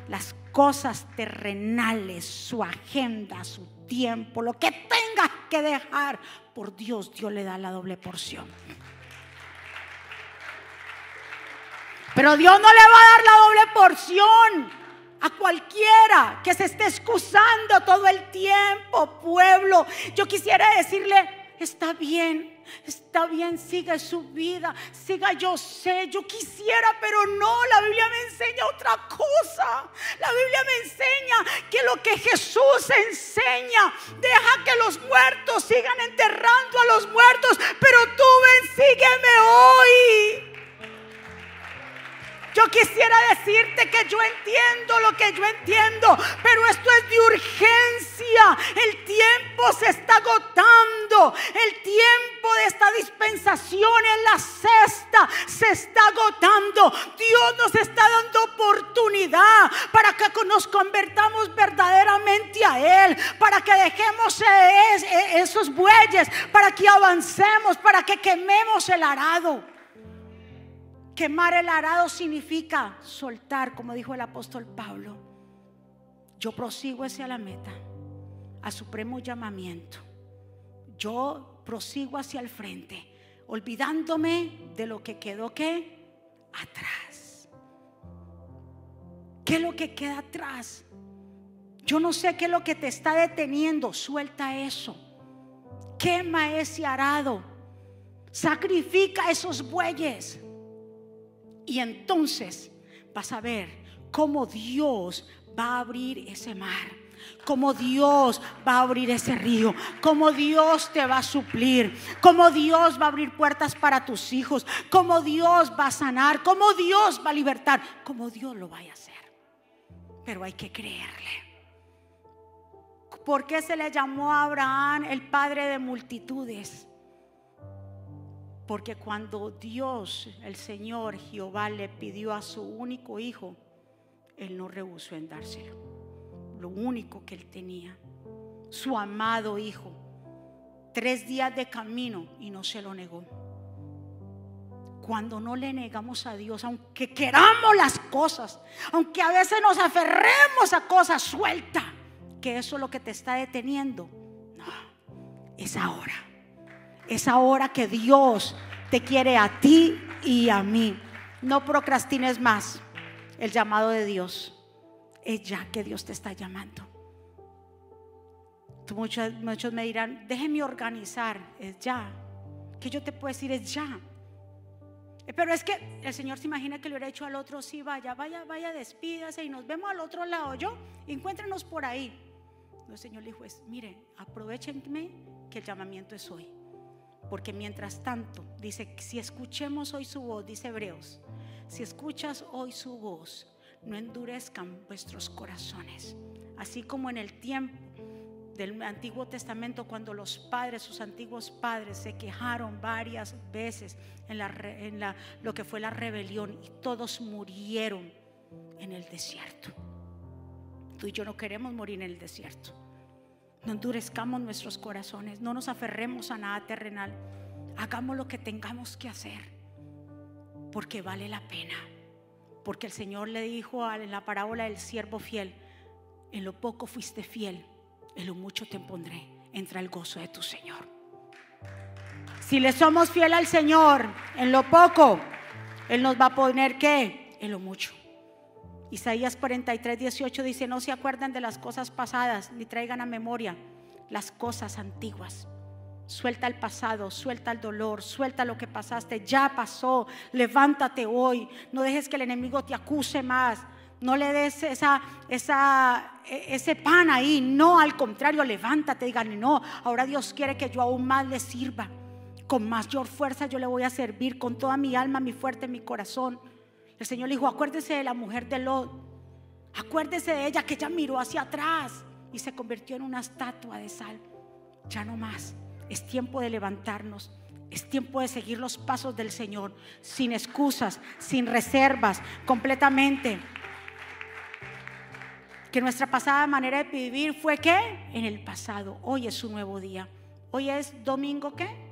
las cosas terrenales, su agenda, su tiempo, lo que tengas que dejar por Dios, Dios le da la doble porción. Pero Dios no le va a dar la doble porción a cualquiera que se esté excusando todo el tiempo, pueblo. Yo quisiera decirle, está bien, Está bien, siga su vida, siga yo sé, yo quisiera, pero no, la Biblia me enseña otra cosa. La Biblia me enseña que lo que Jesús enseña, deja que los muertos sigan enterrando a los muertos, pero tú ven, sígueme hoy. Yo quisiera decirte que yo entiendo lo que yo entiendo, pero esto es de urgencia. El tiempo se está agotando. El tiempo de esta dispensación en la cesta se está agotando. Dios nos está dando oportunidad para que nos convertamos verdaderamente a Él, para que dejemos esos bueyes, para que avancemos, para que quememos el arado. Quemar el arado significa soltar, como dijo el apóstol Pablo. Yo prosigo hacia la meta, al supremo llamamiento. Yo prosigo hacia el frente, olvidándome de lo que quedó que atrás. ¿Qué es lo que queda atrás? Yo no sé qué es lo que te está deteniendo. Suelta eso. Quema ese arado. Sacrifica esos bueyes. Y entonces vas a ver cómo Dios va a abrir ese mar. Cómo Dios va a abrir ese río, cómo Dios te va a suplir, cómo Dios va a abrir puertas para tus hijos, cómo Dios va a sanar, cómo Dios va a libertar, cómo Dios lo vaya a hacer. Pero hay que creerle. ¿Por qué se le llamó a Abraham el padre de multitudes? Porque cuando Dios, el Señor Jehová, le pidió a su único hijo, Él no rehusó en dárselo. Lo único que Él tenía, su amado hijo. Tres días de camino y no se lo negó. Cuando no le negamos a Dios, aunque queramos las cosas, aunque a veces nos aferremos a cosas, suelta, que eso es lo que te está deteniendo. No, es ahora es ahora que Dios te quiere a ti y a mí. No procrastines más el llamado de Dios. Es ya que Dios te está llamando. Muchos, muchos me dirán, déjeme organizar. Es ya. Que yo te puedo decir, es ya. Pero es que el Señor se imagina que le hubiera hecho al otro, sí, vaya, vaya, vaya, despídase y nos vemos al otro lado. Yo, encuéntrenos por ahí. el Señor le dijo, es, mire, aprovechenme que el llamamiento es hoy. Porque mientras tanto, dice, si escuchemos hoy su voz, dice Hebreos, si escuchas hoy su voz, no endurezcan vuestros corazones. Así como en el tiempo del Antiguo Testamento, cuando los padres, sus antiguos padres, se quejaron varias veces en, la, en la, lo que fue la rebelión y todos murieron en el desierto. Tú y yo no queremos morir en el desierto. No endurezcamos nuestros corazones, no nos aferremos a nada terrenal. Hagamos lo que tengamos que hacer, porque vale la pena. Porque el Señor le dijo en la parábola del siervo fiel, en lo poco fuiste fiel, en lo mucho te pondré, entra el gozo de tu Señor. Si le somos fiel al Señor en lo poco, Él nos va a poner qué? En lo mucho. Isaías 43, 18 dice, no se acuerdan de las cosas pasadas, ni traigan a memoria las cosas antiguas. Suelta el pasado, suelta el dolor, suelta lo que pasaste, ya pasó, levántate hoy, no dejes que el enemigo te acuse más, no le des esa, e, ese pan ahí, no, al contrario, levántate, digan, no, ahora Dios quiere que yo aún más le sirva, con mayor fuerza yo le voy a servir, con toda mi alma, mi fuerte, mi corazón. El Señor le dijo, acuérdese de la mujer de Lot. Acuérdese de ella que ella miró hacia atrás y se convirtió en una estatua de sal. Ya no más. Es tiempo de levantarnos. Es tiempo de seguir los pasos del Señor sin excusas, sin reservas, completamente. Que nuestra pasada manera de vivir fue que en el pasado. Hoy es un nuevo día. Hoy es domingo qué?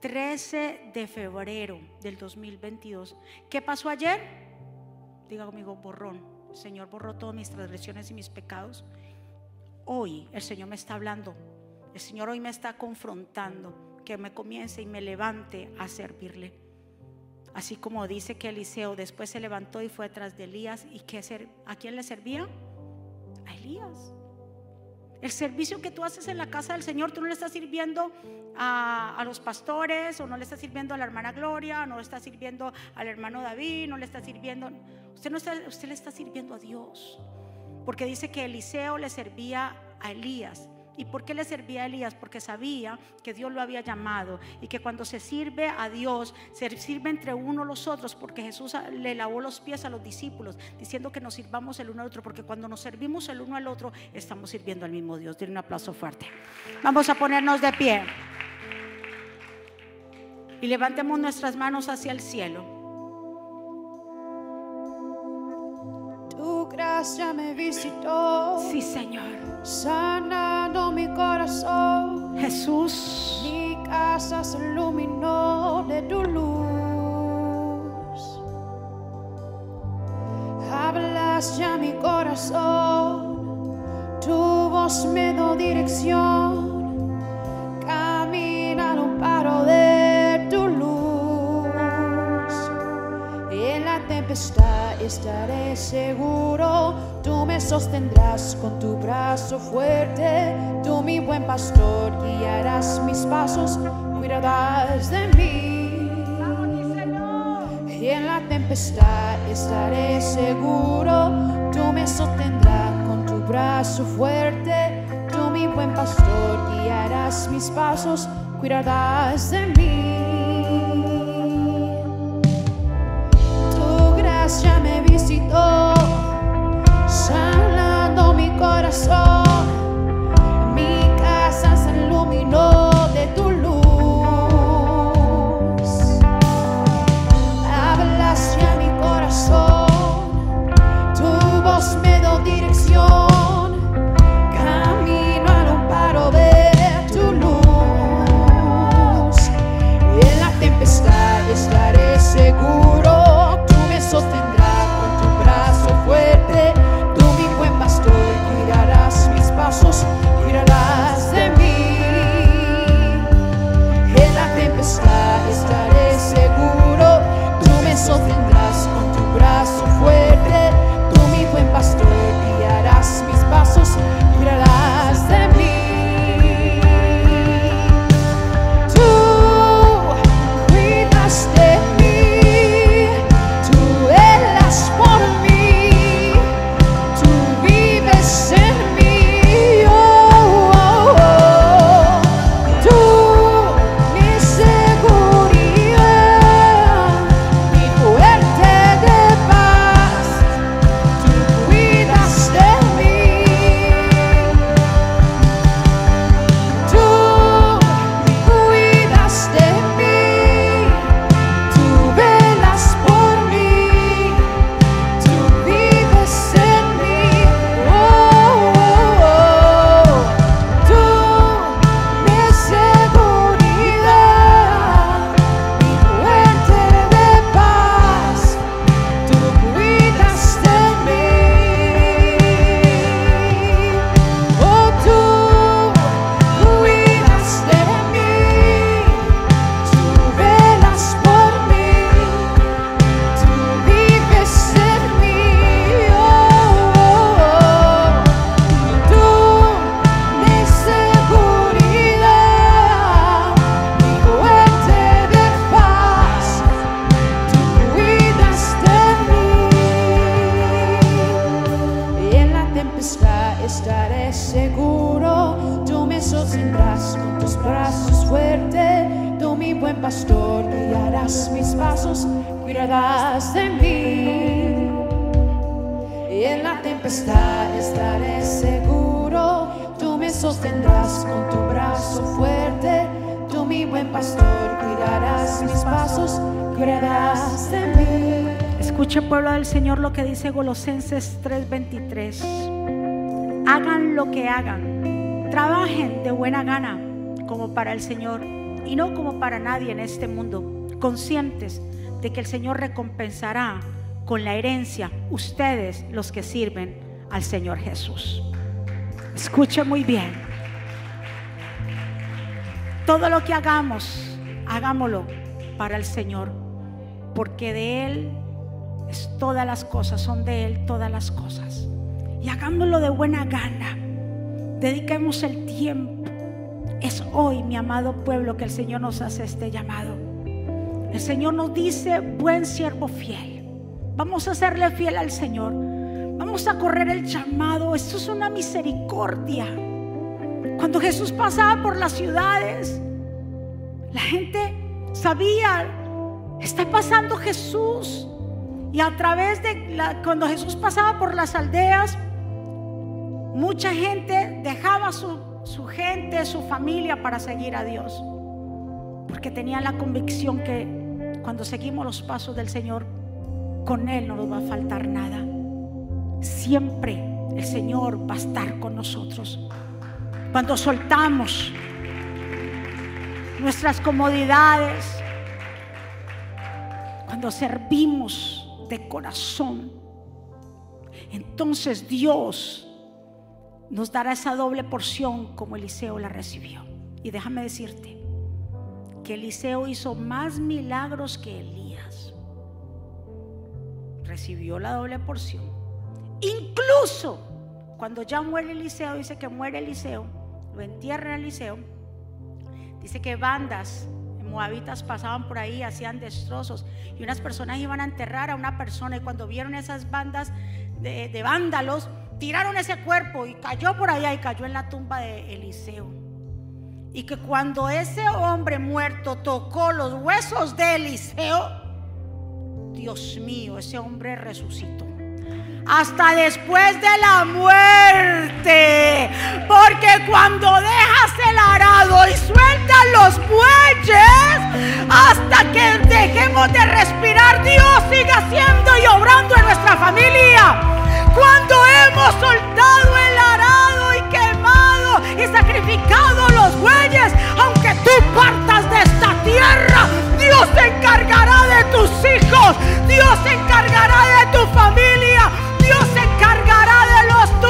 13 de febrero del 2022. ¿Qué pasó ayer? Diga conmigo, borrón. El Señor borró todas mis transgresiones y mis pecados. Hoy el Señor me está hablando. el Señor hoy me está confrontando que me comience y me levante a servirle. Así como dice que Eliseo después se levantó y fue tras de Elías. ¿Y que a quién le servía? A Elías. El servicio que tú haces en la casa del Señor, tú no le estás sirviendo a, los pastores, o no le estás sirviendo a la hermana Gloria, o no le estás sirviendo al hermano David, no le está sirviendo. Usted, no está, usted le está sirviendo a Dios. Porque dice que Eliseo le servía a Elías. ¿Y por qué le servía a Elías? Porque sabía que Dios lo había llamado y que cuando se sirve a Dios, se sirve entre uno los otros, porque Jesús le lavó los pies a los discípulos, diciendo que nos sirvamos el uno al otro, porque cuando nos servimos el uno al otro, estamos sirviendo al mismo Dios. Tiene un aplauso fuerte. Vamos a ponernos de pie y levantemos nuestras manos hacia el cielo. Gracia me visitó. Sí, Señor sanando mi corazón. Jesús, mi casa se iluminó de tu luz. Hablas ya mi corazón, tu voz me dio dirección. Camina un paro de tu luz. En la tempestad estaré seguro. Tú me sostendrás con tu brazo fuerte, tú mi buen pastor, guiarás mis pasos, cuidarás de mí. Y en la tempestad estaré seguro, tú me sostendrás con tu brazo fuerte, tú mi buen pastor, guiarás mis pasos, cuidarás de mí. Gracia me visitó sanando mi corazón. Pastor, guiarás mis pasos, cuidarás de mí. Y en la tempestad estaré seguro, tú me sostendrás con tu brazo fuerte, tú mi buen pastor, cuidarás mis pasos, cuidarás de mí. escuche pueblo del Señor lo que dice Colosenses 3:23. Hagan lo que hagan, trabajen de buena gana como para el Señor y no como para nadie en este mundo, conscientes de que el Señor recompensará con la herencia ustedes los que sirven al Señor Jesús. Escuche muy bien. todo lo que hagamos, hagámoslo para el Señor, porque de Él es todas las cosas, son de Él todas las cosas. Y hagámoslo de buena gana. Dediquemos el tiempo. Es hoy, mi amado pueblo, que el Señor nos hace este llamado. El Señor nos dice, buen siervo fiel. Vamos a serle fiel al Señor. Vamos a correr el llamado. Esto es una misericordia. Cuando Jesús pasaba por las ciudades, la gente sabía, está pasando Jesús. Y a través de cuando Jesús pasaba por las aldeas, mucha gente dejaba su, su gente, su familia para seguir a Dios. Porque tenían la convicción que cuando seguimos los pasos del Señor, con Él no nos va a faltar nada. Siempre el Señor va a estar con nosotros. Cuando soltamos nuestras comodidades, cuando servimos de corazón, entonces Dios nos dará esa doble porción como Eliseo la recibió. Y déjame decirte que Eliseo hizo más milagros que Elías. Recibió la doble porción. Incluso cuando ya muere Eliseo, dice que muere Eliseo, lo entierra Eliseo, dice que bandas moabitas pasaban por ahí, hacían destrozos y unas personas iban a enterrar a una persona y cuando vieron esas bandas de, de vándalos, tiraron ese cuerpo y cayó por allá y cayó en la tumba de Eliseo. Y que cuando ese hombre muerto tocó los huesos de Eliseo, Dios mío, ese hombre resucitó. Hasta después de la muerte. Porque cuando dejas el arado y sueltas los bueyes, hasta que dejemos de respirar, Dios sigue haciendo y obrando en nuestra familia. Cuando hemos soltado el arado y quemado y sacrificado los bueyes, aunque tú partas de esta tierra, Dios se encargará de tus hijos, Dios se encargará de tu familia, Dios se encargará de los tuyos.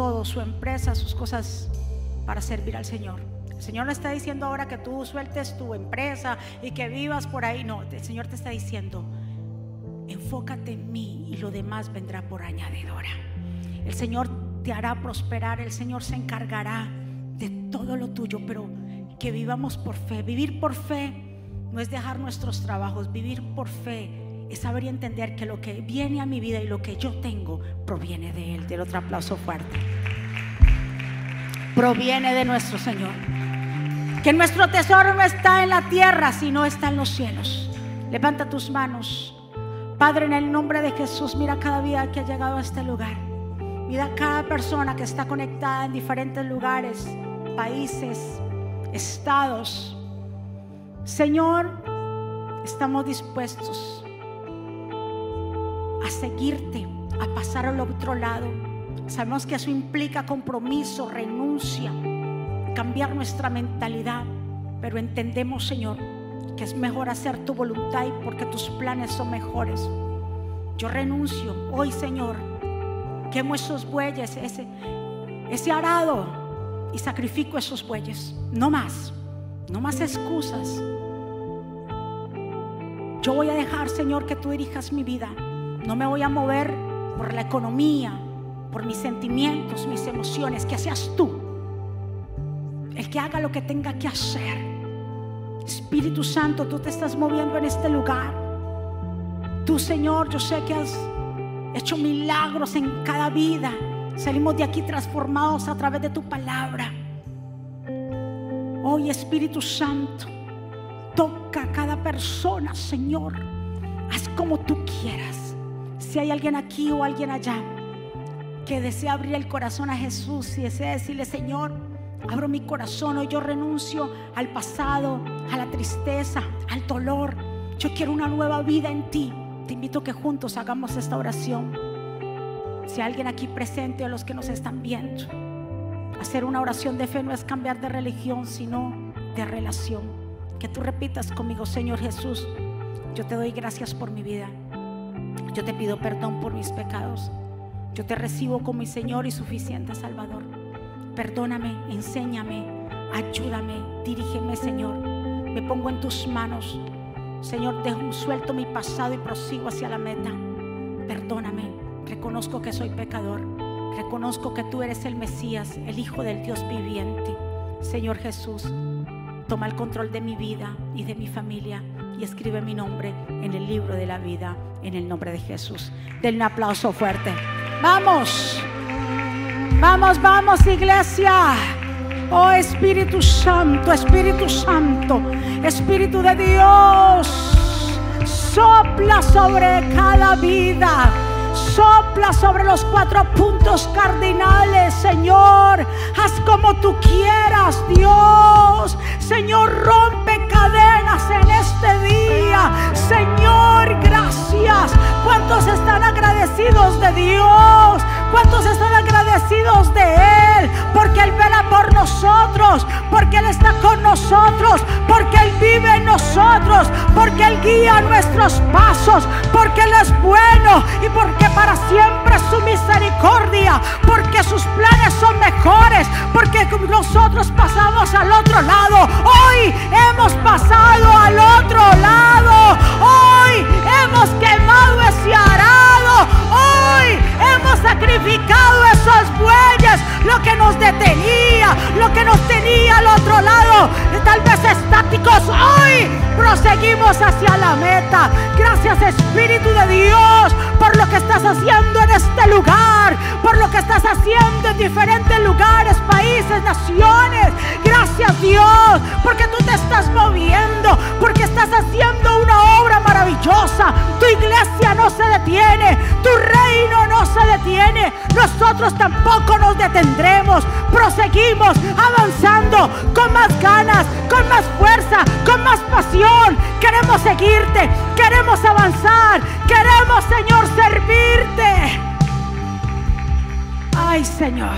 Todo, su empresa, sus cosas, para servir al Señor. El Señor no está diciendo ahora que tú sueltes tu empresa y que vivas por ahí. No, el Señor te está diciendo, enfócate en mí y lo demás vendrá por añadidura. El Señor te hará prosperar, el Señor se encargará de todo lo tuyo, pero que vivamos por fe. Vivir por fe no es dejar nuestros trabajos, vivir por fe es saber y entender que lo que viene a mi vida y lo que yo tengo proviene de Él. Del otro aplauso fuerte. Proviene de nuestro Señor. Que nuestro tesoro no está en la tierra, sino está en los cielos. Levanta tus manos. Padre, en el nombre de Jesús, mira cada vida que ha llegado a este lugar. Mira cada persona que está conectada en diferentes lugares, países, estados. Señor, estamos dispuestos a seguirte, a pasar al otro lado. Sabemos que eso implica compromiso, renuncia, cambiar nuestra mentalidad, pero entendemos, Señor, que es mejor hacer tu voluntad y porque tus planes son mejores. Yo renuncio hoy, Señor, quemo esos bueyes, ese, ese arado y sacrifico esos bueyes. No más, no más excusas. Yo voy a dejar, Señor, que tú dirijas mi vida. No me voy a mover por la economía. por mis sentimientos, mis emociones, que seas tú el que haga lo que tenga que hacer. Espíritu Santo, tú te estás moviendo en este lugar. Tú, Señor, yo sé que has hecho milagros en cada vida. Salimos de aquí transformados a través de tu palabra. Hoy, Espíritu Santo, toca a cada persona, Señor. Haz como tú quieras. Si hay alguien aquí o alguien allá que desea abrir el corazón a Jesús y desea decirle, Señor, abro mi corazón, hoy yo renuncio al pasado, a la tristeza, al dolor. Yo quiero una nueva vida en ti. Te invito que juntos hagamos esta oración. Si alguien aquí presente o los que nos están viendo, hacer una oración de fe no es cambiar de religión, sino de relación. Que tú repitas conmigo, Señor Jesús, yo te doy gracias por mi vida. Yo te pido perdón por mis pecados. Yo te recibo como mi Señor y suficiente Salvador. Perdóname, enséñame, ayúdame, dirígeme, Señor. Me pongo en tus manos. Señor, dejo suelto mi pasado y prosigo hacia la meta. Perdóname, reconozco que soy pecador. Reconozco que tú eres el Mesías, el Hijo del Dios viviente. Señor Jesús, toma el control de mi vida y de mi familia y escribe mi nombre en el libro de la vida en el nombre de Jesús. Denle un aplauso fuerte. Vamos. Vamos, vamos, iglesia. Oh Espíritu Santo, Espíritu Santo, Espíritu de Dios, sopla sobre cada vida. Sopla sobre los cuatro puntos cardinales, Señor. Haz como tú quieras, Dios. Señor, rompe en este día. Señor, gracias. ¿Cuántos están agradecidos de Dios? ¿Cuántos están agradecidos de Él? Porque Él vela por nosotros, porque Él está con nosotros, porque Él vive en nosotros, porque Él guía nuestros pasos, porque Él es bueno y porque para siempre es su misericordia, porque sus planes son mejores, porque nosotros pasamos al otro lado. Hoy hemos pasado al otro lado. Hoy hemos quemado ese arado. Hoy hemos sacrificado esos bueyes, lo que nos detenía, lo que nos tenía al otro lado, tal vez estáticos. Hoy proseguimos hacia la meta. Gracias Espíritu de Dios por lo que estás haciendo en este lugar, por lo que estás haciendo en diferentes lugares, países, naciones. Gracias Dios, porque tú te estás moviendo, porque estás haciendo una obra maravillosa. Tu iglesia no se detiene, detiene. Nosotros tampoco nos detendremos. Proseguimos avanzando con más ganas, con más fuerza, con más pasión. Queremos seguirte, queremos avanzar, queremos, Señor, servirte. Ay, Señor.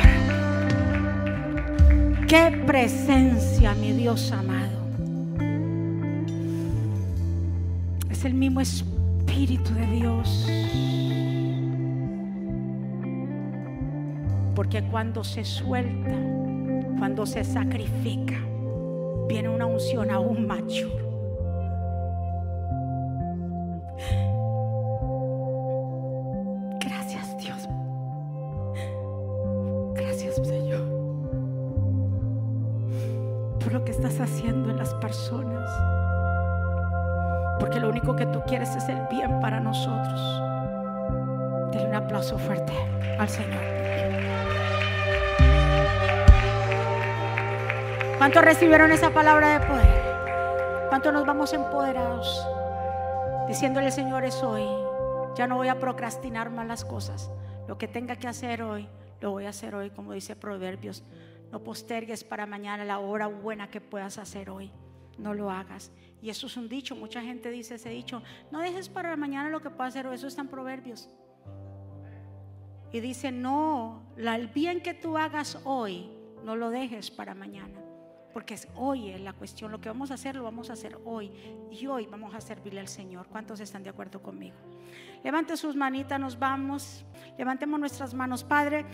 Qué presencia, mi Dios amado. Es el mismo Espíritu de Dios. Porque cuando se suelta, cuando se sacrifica, viene una unción aún mayor. Gracias Dios. Gracias Señor. Por lo que estás haciendo en las personas. Porque lo único que tú quieres es el bien para nosotros. Dale un aplauso fuerte al Señor. ¿Cuántos recibieron esa palabra de poder? ¿Cuántos nos vamos empoderados? Diciéndole, Señor, es hoy. Ya no voy a procrastinar más las cosas. Lo que tenga que hacer hoy, lo voy a hacer hoy, como dice Proverbios. No postergues para mañana la hora buena que puedas hacer hoy. No lo hagas. Y eso es un dicho. Mucha gente dice ese dicho. No dejes para mañana lo que puedas hacer hoy. Eso está en Proverbios. Y dice, no, el bien que tú hagas hoy, no lo dejes para mañana. Porque es hoy es la cuestión. Lo que vamos a hacer, lo vamos a hacer hoy. Y hoy vamos a servirle al Señor. ¿Cuántos están de acuerdo conmigo? Levante sus manitas, nos vamos. Levantemos nuestras manos. Padre,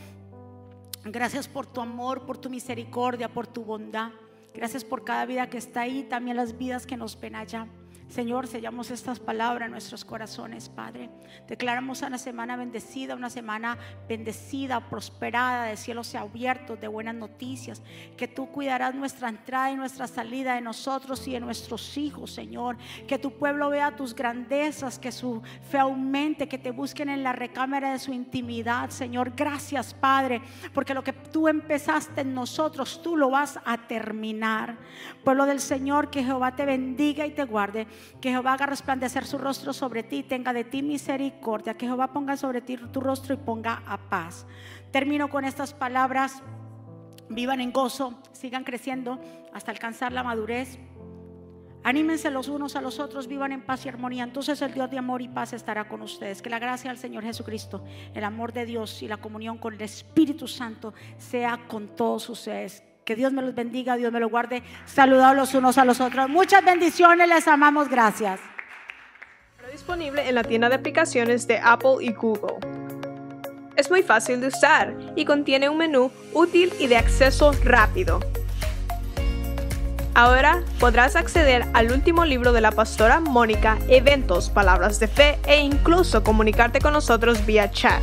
gracias por tu amor, por tu misericordia, por tu bondad. Gracias por cada vida que está ahí, también las vidas que nos ven allá. Señor, sellamos estas palabras en nuestros corazones, Padre. Declaramos una semana bendecida, una semana bendecida, prosperada, de cielos abiertos, de buenas noticias. Que tú cuidarás nuestra entrada y nuestra salida de nosotros y de nuestros hijos, Señor. Que tu pueblo vea tus grandezas, que su fe aumente, que te busquen en la recámara de su intimidad, Señor. Gracias, Padre, porque lo que tú empezaste en nosotros, tú lo vas a terminar. Pueblo del Señor, que Jehová te bendiga y te guarde que Jehová haga resplandecer su rostro sobre ti, tenga de ti misericordia, que Jehová ponga sobre ti tu rostro y ponga a paz. Termino con estas palabras. Vivan en gozo, sigan creciendo hasta alcanzar la madurez. Anímense los unos a los otros, vivan en paz y armonía. Entonces el Dios de amor y paz estará con ustedes. Que la gracia del Señor Jesucristo, el amor de Dios y la comunión con el Espíritu Santo sea con todos ustedes. Que Dios me los bendiga, Dios me los guarde. Saludados los unos a los otros. Muchas bendiciones, les amamos, gracias. Disponible en la tienda de aplicaciones de Apple y Google. Es muy fácil de usar y contiene un menú útil y de acceso rápido. Ahora podrás acceder al último libro de la pastora Mónica, eventos, palabras de fe e incluso comunicarte con nosotros vía chat.